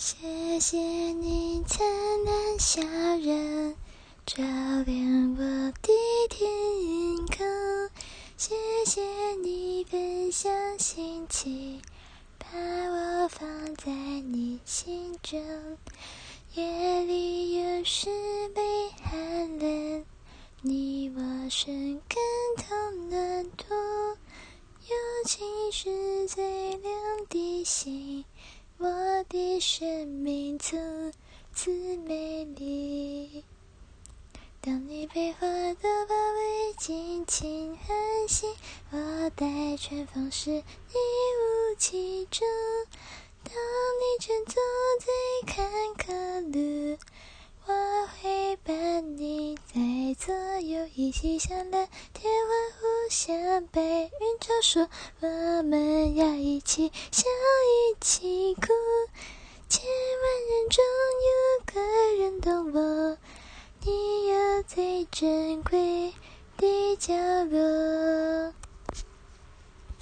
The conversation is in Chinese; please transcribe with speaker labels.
Speaker 1: 谢谢你灿烂笑容，照亮我的天空。谢谢你分享心情，把我放在你心中。夜里有时被寒冷，你我深感同暖土。友情是最亮的星，的生命从此美丽。当你被花朵包围，尽情欢喜，我待春风时，你无其中。当你正坐在坎坷路，我会伴你在左右，一起向蓝天欢呼，向白云招手。我们要一起笑，一起哭，千万人中有个人懂我，你有最珍贵的角落。